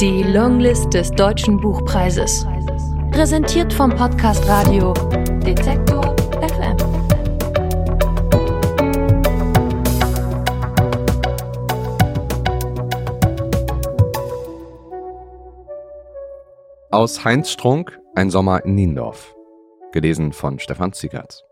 Die Longlist des Deutschen Buchpreises. Präsentiert vom Podcast Radio Detektor FM. Aus Heinz Strunk, Ein Sommer in Niendorf. Gelesen von Stefan Ziegert.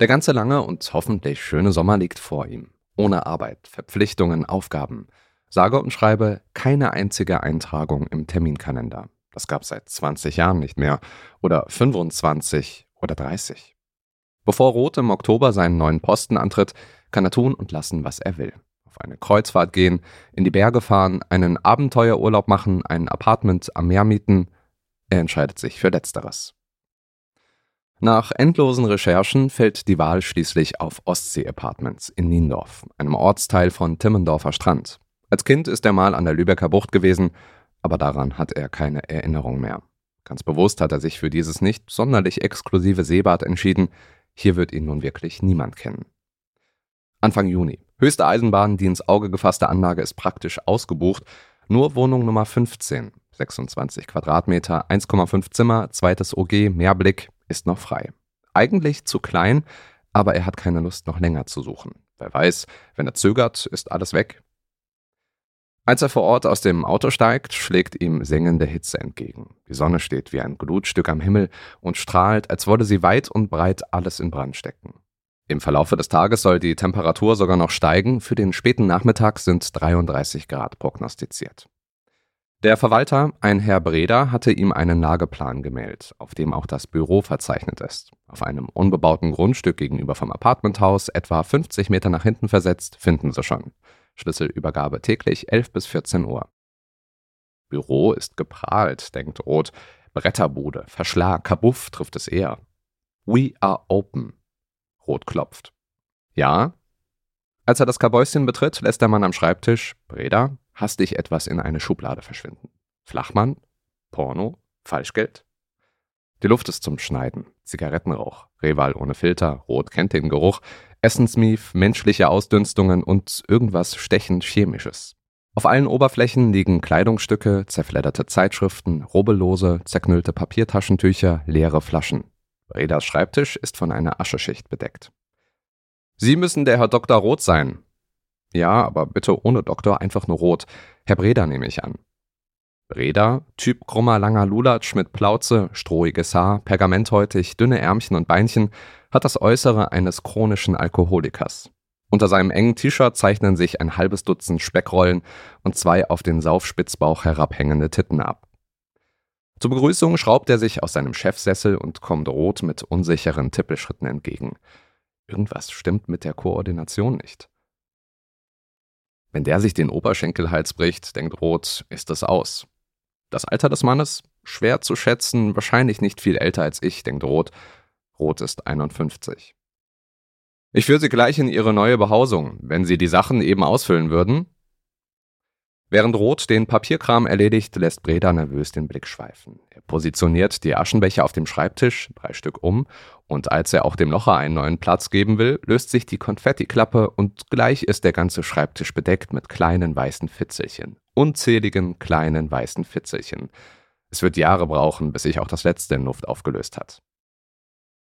Der ganze lange und hoffentlich schöne Sommer liegt vor ihm. Ohne Arbeit, Verpflichtungen, Aufgaben. Sage und schreibe keine einzige Eintragung im Terminkalender. Das gab es seit 20 Jahren nicht mehr. Oder 25 oder 30. Bevor Roth im Oktober seinen neuen Posten antritt, kann er tun und lassen, was er will. Auf eine Kreuzfahrt gehen, in die Berge fahren, einen Abenteuerurlaub machen, ein Apartment am Meer mieten. Er entscheidet sich für Letzteres. Nach endlosen Recherchen fällt die Wahl schließlich auf Ostsee Apartments in Niendorf, einem Ortsteil von Timmendorfer Strand. Als Kind ist er mal an der Lübecker Bucht gewesen, aber daran hat er keine Erinnerung mehr. Ganz bewusst hat er sich für dieses nicht sonderlich exklusive Seebad entschieden. Hier wird ihn nun wirklich niemand kennen. Anfang Juni. Höchste Eisenbahn, die ins Auge gefasste Anlage ist praktisch ausgebucht. Nur Wohnung Nummer 15, 26 Quadratmeter, 1,5 Zimmer, zweites OG, Mehrblick, ist noch frei. Eigentlich zu klein, aber er hat keine Lust, noch länger zu suchen. Wer weiß, wenn er zögert, ist alles weg. Als er vor Ort aus dem Auto steigt, schlägt ihm sengende Hitze entgegen. Die Sonne steht wie ein Glutstück am Himmel und strahlt, als wolle sie weit und breit alles in Brand stecken. Im Verlaufe des Tages soll die Temperatur sogar noch steigen. Für den späten Nachmittag sind 33 Grad prognostiziert. Der Verwalter, ein Herr Breda, hatte ihm einen Lageplan gemeldet, auf dem auch das Büro verzeichnet ist. Auf einem unbebauten Grundstück gegenüber vom Apartmenthaus, etwa 50 Meter nach hinten versetzt, finden sie schon. Schlüsselübergabe täglich 11 bis 14 Uhr. Büro ist geprahlt, denkt Roth. Bretterbude, Verschlag, Kabuff trifft es eher. We are open. Roth klopft. Ja? Als er das Kabäuschen betritt, lässt der Mann am Schreibtisch, Breda, hastig etwas in eine Schublade verschwinden. Flachmann? Porno? Falschgeld? Die Luft ist zum Schneiden. Zigarettenrauch. Reval ohne Filter. Rot kennt den Geruch. Essensmief, menschliche Ausdünstungen und irgendwas stechend Chemisches. Auf allen Oberflächen liegen Kleidungsstücke, zerfledderte Zeitschriften, rubbellose, zerknüllte Papiertaschentücher, leere Flaschen. Redas Schreibtisch ist von einer Ascheschicht bedeckt. Sie müssen der Herr Dr. Roth sein, ja, aber bitte ohne Doktor, einfach nur rot. Herr Breda nehme ich an. Breda, Typ krummer langer Lulatsch mit Plauze, strohiges Haar, pergamenthäutig, dünne Ärmchen und Beinchen, hat das Äußere eines chronischen Alkoholikers. Unter seinem engen T-Shirt zeichnen sich ein halbes Dutzend Speckrollen und zwei auf den Saufspitzbauch herabhängende Titten ab. Zur Begrüßung schraubt er sich aus seinem Chefsessel und kommt rot mit unsicheren Tippelschritten entgegen. Irgendwas stimmt mit der Koordination nicht. Wenn der sich den Oberschenkelhals bricht, denkt Roth, ist es aus. Das Alter des Mannes? Schwer zu schätzen, wahrscheinlich nicht viel älter als ich, denkt Roth. Roth ist 51. Ich führe Sie gleich in Ihre neue Behausung, wenn Sie die Sachen eben ausfüllen würden. Während Roth den Papierkram erledigt, lässt Breda nervös den Blick schweifen. Er positioniert die Aschenbecher auf dem Schreibtisch, drei Stück um, und als er auch dem Locher einen neuen Platz geben will, löst sich die Konfettiklappe und gleich ist der ganze Schreibtisch bedeckt mit kleinen weißen Fitzelchen. Unzähligen kleinen weißen Fitzelchen. Es wird Jahre brauchen, bis sich auch das letzte in Luft aufgelöst hat.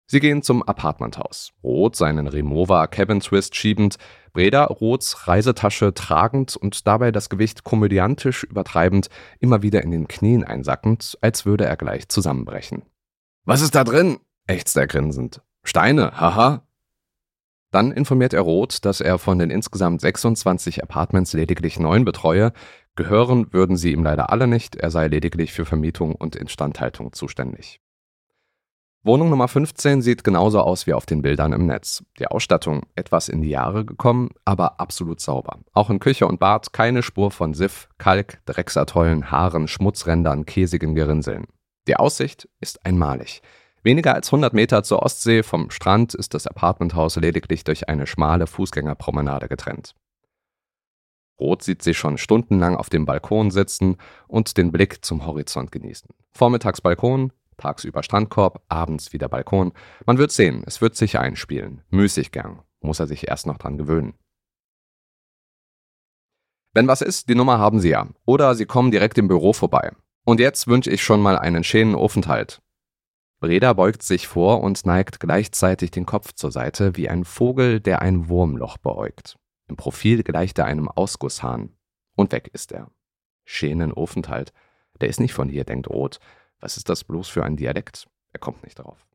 Sie gehen zum Apartmenthaus. Roth seinen Remover Cabin Twist schiebend, Breda Roths Reisetasche tragend und dabei das Gewicht komödiantisch übertreibend, immer wieder in den Knien einsackend, als würde er gleich zusammenbrechen. Was ist da drin? ächzt er grinsend. Steine, haha. Dann informiert er Roth, dass er von den insgesamt 26 Apartments lediglich neun betreue. Gehören würden sie ihm leider alle nicht, er sei lediglich für Vermietung und Instandhaltung zuständig. Wohnung Nummer 15 sieht genauso aus wie auf den Bildern im Netz. Die Ausstattung etwas in die Jahre gekommen, aber absolut sauber. Auch in Küche und Bad keine Spur von Siff, Kalk, Drecksatollen, Haaren, Schmutzrändern, käsigen Gerinseln. Die Aussicht ist einmalig. Weniger als 100 Meter zur Ostsee vom Strand ist das Apartmenthaus lediglich durch eine schmale Fußgängerpromenade getrennt. Roth sieht sie schon stundenlang auf dem Balkon sitzen und den Blick zum Horizont genießen. Vormittags Balkon, Tagsüber Strandkorb, abends wieder Balkon. Man wird sehen, es wird sich einspielen. Müßiggang, muss er sich erst noch dran gewöhnen. Wenn was ist, die Nummer haben Sie ja. Oder Sie kommen direkt im Büro vorbei. Und jetzt wünsche ich schon mal einen schönen Aufenthalt. Breda beugt sich vor und neigt gleichzeitig den Kopf zur Seite wie ein Vogel, der ein Wurmloch beäugt. Im Profil gleicht er einem Ausgusshahn. Und weg ist er. Schönen Aufenthalt. Der ist nicht von hier, denkt Roth. Was ist das bloß für ein Dialekt? Er kommt nicht drauf.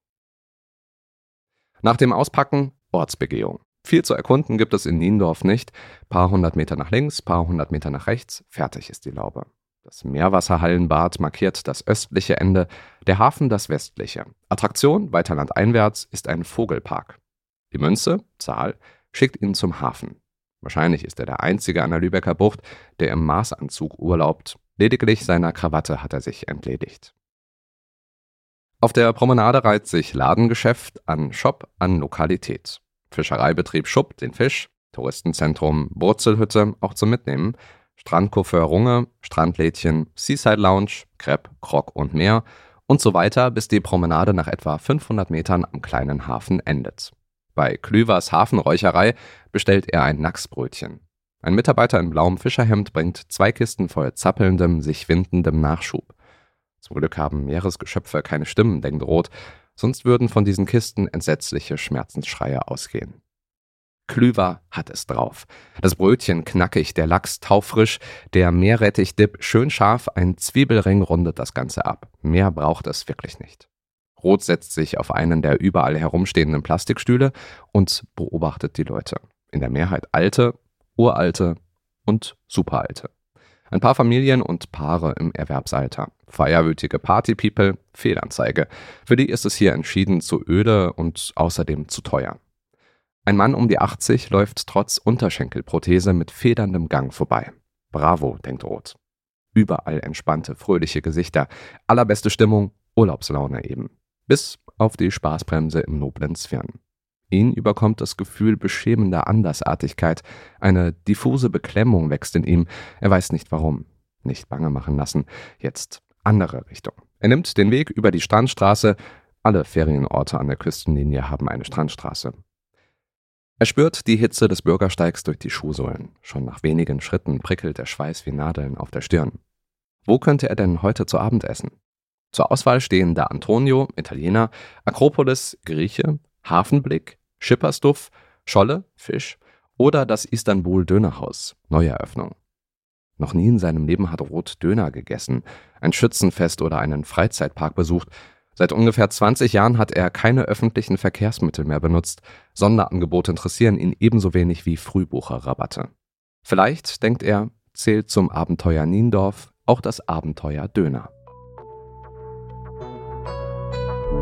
Nach dem Auspacken Ortsbegehung. Viel zu erkunden gibt es in Niendorf nicht. Paar hundert Meter nach links, paar hundert Meter nach rechts, fertig ist die Laube. Das Meerwasserhallenbad markiert das östliche Ende, der Hafen das westliche. Attraktion weiter landeinwärts ist ein Vogelpark. Die Münze, Zahl, schickt ihn zum Hafen. Wahrscheinlich ist er der einzige an der Lübecker Bucht, der im Maßanzug urlaubt. Lediglich seiner Krawatte hat er sich entledigt. Auf der Promenade reiht sich Ladengeschäft an Shop an Lokalität. Fischereibetrieb Schupp, den Fisch, Touristenzentrum Wurzelhütte, auch zum Mitnehmen, Strandkoffer Runge, Strandlädchen, Seaside Lounge, Crepe, Krog und mehr und so weiter, bis die Promenade nach etwa 500 Metern am kleinen Hafen endet. Bei Klüvers Hafenräucherei bestellt er ein Nacksbrötchen. Ein Mitarbeiter in blauem Fischerhemd bringt zwei Kisten voll zappelndem, sich windendem Nachschub. Zum Glück haben Meeresgeschöpfe keine Stimmen, denkt Roth, sonst würden von diesen Kisten entsetzliche Schmerzensschreie ausgehen. Klüver hat es drauf. Das Brötchen knackig, der Lachs taufrisch, der Meerrettichdip schön scharf, ein Zwiebelring rundet das Ganze ab. Mehr braucht es wirklich nicht. Roth setzt sich auf einen der überall herumstehenden Plastikstühle und beobachtet die Leute. In der Mehrheit alte, uralte und superalte. Ein paar Familien und Paare im Erwerbsalter. Feierwütige Partypeople, Fehlanzeige. Für die ist es hier entschieden zu öde und außerdem zu teuer. Ein Mann um die 80 läuft trotz Unterschenkelprothese mit federndem Gang vorbei. Bravo, denkt Roth. Überall entspannte, fröhliche Gesichter, allerbeste Stimmung, Urlaubslaune eben. Bis auf die Spaßbremse im noblen Zwirn. Ihn überkommt das Gefühl beschämender Andersartigkeit, eine diffuse Beklemmung wächst in ihm, er weiß nicht warum. Nicht bange machen lassen, jetzt andere Richtung. Er nimmt den Weg über die Strandstraße, alle Ferienorte an der Küstenlinie haben eine Strandstraße. Er spürt die Hitze des Bürgersteigs durch die Schuhsohlen. Schon nach wenigen Schritten prickelt der Schweiß wie Nadeln auf der Stirn. Wo könnte er denn heute zu Abend essen? Zur Auswahl stehen da Antonio, Italiener, Akropolis, Grieche, Hafenblick, Schippersduff, Scholle, Fisch oder das Istanbul Dönerhaus, Neueröffnung. Noch nie in seinem Leben hat Roth Döner gegessen, ein Schützenfest oder einen Freizeitpark besucht. Seit ungefähr 20 Jahren hat er keine öffentlichen Verkehrsmittel mehr benutzt. Sonderangebote interessieren ihn ebenso wenig wie Frühbucherrabatte. Vielleicht, denkt er, zählt zum Abenteuer Niendorf auch das Abenteuer Döner.